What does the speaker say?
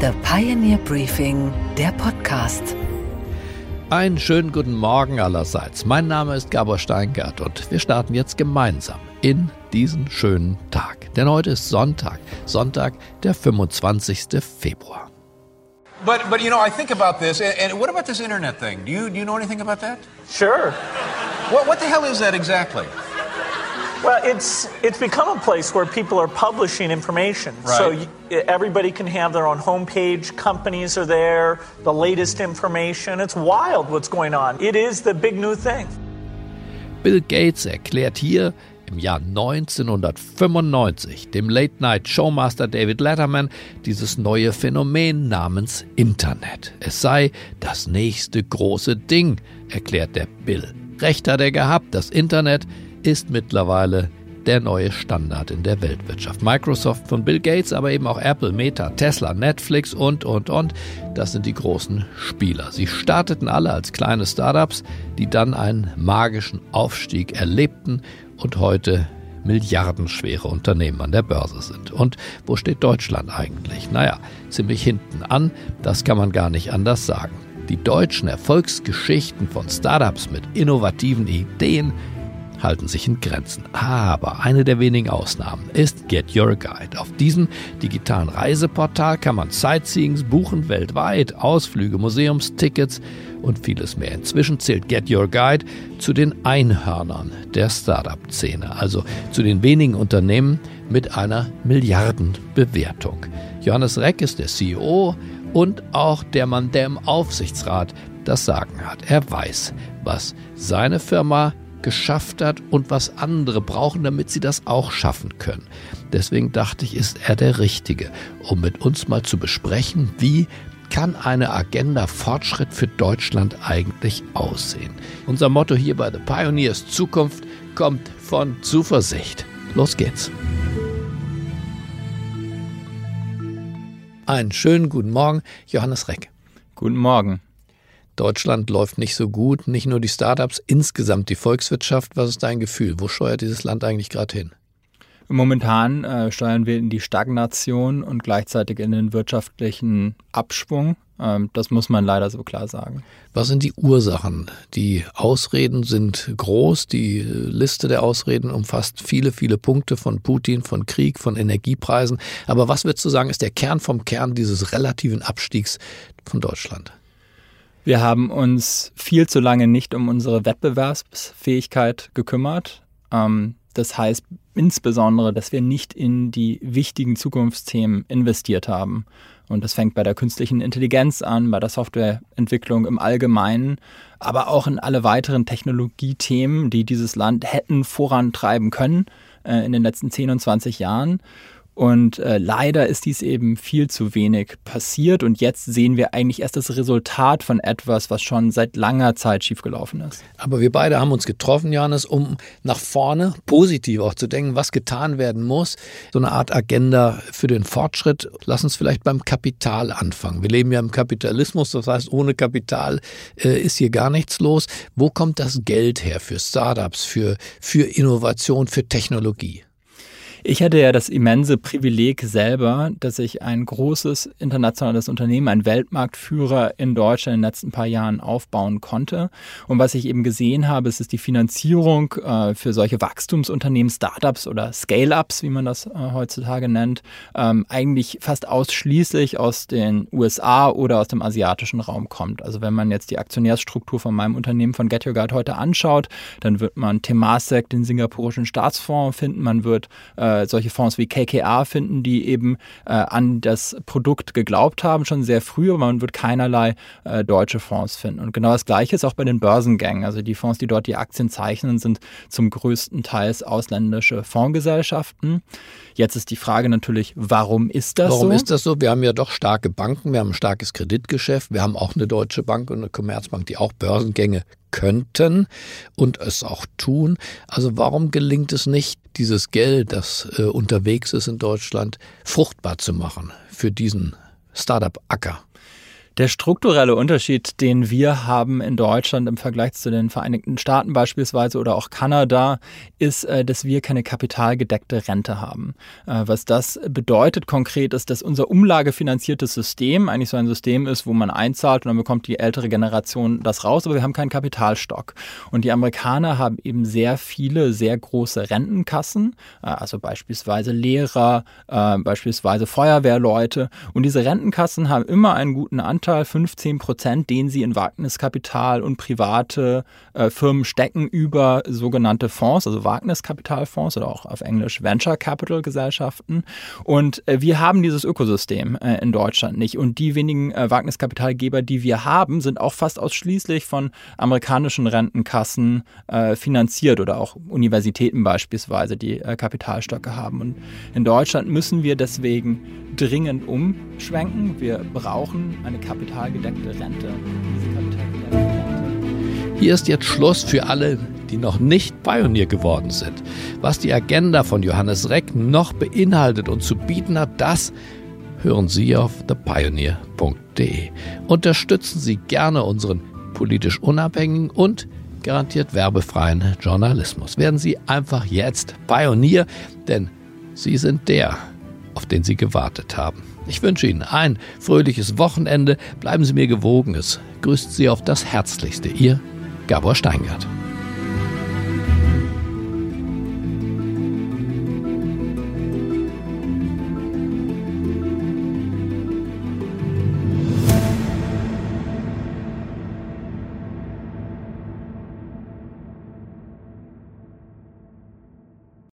The Pioneer Briefing, der Podcast. Einen schönen guten Morgen allerseits. Mein Name ist Gabor Steingart und wir starten jetzt gemeinsam in diesen schönen Tag. Denn heute ist Sonntag, Sonntag, der 25. Februar. But but you know, I think about this, and, and what about this internet thing? Do you do you know anything about that? Sure. What what the hell is that exactly? Well, it's it's become a place where people are publishing information. So Right. you, everybody can have their own homepage. Companies are there. The latest information. It's wild what's going on. It is the big new thing. Bill Gates erklärt hier im Jahr 1995 dem Late-Night-Showmaster David Letterman dieses neue Phänomen namens Internet. Es sei das nächste große Ding, erklärt der Bill. Recht hat er gehabt, das Internet ist mittlerweile der neue Standard in der Weltwirtschaft. Microsoft von Bill Gates, aber eben auch Apple, Meta, Tesla, Netflix und, und, und. Das sind die großen Spieler. Sie starteten alle als kleine Startups, die dann einen magischen Aufstieg erlebten und heute milliardenschwere Unternehmen an der Börse sind. Und wo steht Deutschland eigentlich? Naja, ziemlich hinten an, das kann man gar nicht anders sagen. Die deutschen Erfolgsgeschichten von Startups mit innovativen Ideen halten sich in Grenzen. Aber eine der wenigen Ausnahmen ist Get Your Guide. Auf diesem digitalen Reiseportal kann man Sightseeings buchen weltweit, Ausflüge, Museumstickets und vieles mehr. Inzwischen zählt Get Your Guide zu den Einhörnern der Startup-Szene, also zu den wenigen Unternehmen mit einer Milliardenbewertung. Johannes Reck ist der CEO und auch der Mann, der im Aufsichtsrat das Sagen hat. Er weiß, was seine Firma geschafft hat und was andere brauchen, damit sie das auch schaffen können. Deswegen dachte ich, ist er der Richtige, um mit uns mal zu besprechen, wie kann eine Agenda Fortschritt für Deutschland eigentlich aussehen. Unser Motto hier bei The Pioneers Zukunft kommt von Zuversicht. Los geht's. Einen schönen guten Morgen, Johannes Reck. Guten Morgen. Deutschland läuft nicht so gut, nicht nur die Startups, insgesamt die Volkswirtschaft. Was ist dein Gefühl? Wo steuert dieses Land eigentlich gerade hin? Momentan äh, steuern wir in die Stagnation und gleichzeitig in den wirtschaftlichen Abschwung. Ähm, das muss man leider so klar sagen. Was sind die Ursachen? Die Ausreden sind groß. Die Liste der Ausreden umfasst viele, viele Punkte von Putin, von Krieg, von Energiepreisen. Aber was würdest du sagen, ist der Kern vom Kern dieses relativen Abstiegs von Deutschland? Wir haben uns viel zu lange nicht um unsere Wettbewerbsfähigkeit gekümmert. Ähm, das heißt insbesondere, dass wir nicht in die wichtigen Zukunftsthemen investiert haben. Und das fängt bei der künstlichen Intelligenz an, bei der Softwareentwicklung im Allgemeinen, aber auch in alle weiteren Technologiethemen, die dieses Land hätten vorantreiben können äh, in den letzten 10 und 20 Jahren. Und äh, leider ist dies eben viel zu wenig passiert. Und jetzt sehen wir eigentlich erst das Resultat von etwas, was schon seit langer Zeit schiefgelaufen ist. Aber wir beide haben uns getroffen, Johannes, um nach vorne positiv auch zu denken, was getan werden muss. So eine Art Agenda für den Fortschritt. Lass uns vielleicht beim Kapital anfangen. Wir leben ja im Kapitalismus, das heißt, ohne Kapital äh, ist hier gar nichts los. Wo kommt das Geld her für Startups, für, für Innovation, für Technologie? Ich hatte ja das immense Privileg selber, dass ich ein großes internationales Unternehmen, ein Weltmarktführer in Deutschland in den letzten paar Jahren aufbauen konnte. Und was ich eben gesehen habe, ist, dass die Finanzierung äh, für solche Wachstumsunternehmen, Startups oder Scale-ups, wie man das äh, heutzutage nennt, ähm, eigentlich fast ausschließlich aus den USA oder aus dem asiatischen Raum kommt. Also wenn man jetzt die Aktionärsstruktur von meinem Unternehmen von Get Your Guide heute anschaut, dann wird man Temasek, den singapurischen Staatsfonds, finden, man wird äh, solche Fonds wie KKR finden, die eben äh, an das Produkt geglaubt haben, schon sehr früh, aber man wird keinerlei äh, deutsche Fonds finden. Und genau das Gleiche ist auch bei den Börsengängen. Also die Fonds, die dort die Aktien zeichnen, sind zum größten Teil ausländische Fondsgesellschaften. Jetzt ist die Frage natürlich, warum ist das Warum so? ist das so? Wir haben ja doch starke Banken, wir haben ein starkes Kreditgeschäft, wir haben auch eine Deutsche Bank und eine Commerzbank, die auch Börsengänge könnten und es auch tun. Also warum gelingt es nicht, dieses Geld, das äh, unterwegs ist in Deutschland, fruchtbar zu machen für diesen Startup-Acker? Der strukturelle Unterschied, den wir haben in Deutschland im Vergleich zu den Vereinigten Staaten beispielsweise oder auch Kanada, ist, äh, dass wir keine kapitalgedeckte Rente haben. Äh, was das bedeutet konkret ist, dass unser umlagefinanziertes System eigentlich so ein System ist, wo man einzahlt und dann bekommt die ältere Generation das raus, aber wir haben keinen Kapitalstock. Und die Amerikaner haben eben sehr viele, sehr große Rentenkassen, äh, also beispielsweise Lehrer, beispielsweise Feuerwehrleute. Und diese Rentenkassen haben immer einen guten Anteil Anteil, 15 Prozent, den sie in Wagniskapital und private äh, Firmen stecken über sogenannte Fonds, also Wagniskapitalfonds oder auch auf Englisch Venture Capital Gesellschaften. Und äh, wir haben dieses Ökosystem äh, in Deutschland nicht. Und die wenigen äh, Wagniskapitalgeber, die wir haben, sind auch fast ausschließlich von amerikanischen Rentenkassen äh, finanziert oder auch Universitäten beispielsweise, die äh, Kapitalstöcke haben. Und in Deutschland müssen wir deswegen dringend umschwenken. Wir brauchen eine kapitalgedeckte Rente. Hier ist jetzt Schluss für alle, die noch nicht Pionier geworden sind. Was die Agenda von Johannes Reck noch beinhaltet und zu bieten hat, das hören Sie auf thepioneer.de. Unterstützen Sie gerne unseren politisch unabhängigen und garantiert werbefreien Journalismus. Werden Sie einfach jetzt Pionier, denn Sie sind der, auf den Sie gewartet haben. Ich wünsche Ihnen ein fröhliches Wochenende. Bleiben Sie mir gewogen. Es grüßt Sie auf das Herzlichste. Ihr Gabor Steingart.